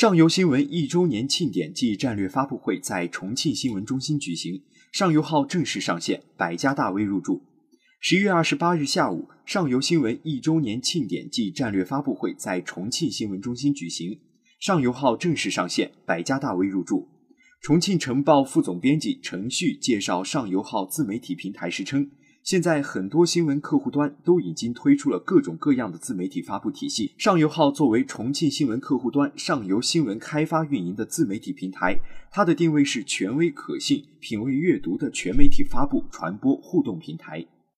上游新闻一周年庆典暨战略发布会在重庆新闻中心举行，上游号正式上线，百家大 V 入驻。十一月二十八日下午，上游新闻一周年庆典暨战略发布会在重庆新闻中心举行，上游号正式上线，百家大 V 入驻。重庆晨报副总编辑程旭介绍上游号自媒体平台时称。现在很多新闻客户端都已经推出了各种各样的自媒体发布体系。上游号作为重庆新闻客户端上游新闻开发运营的自媒体平台，它的定位是权威可信、品味阅读的全媒体发布、传播、互动平台。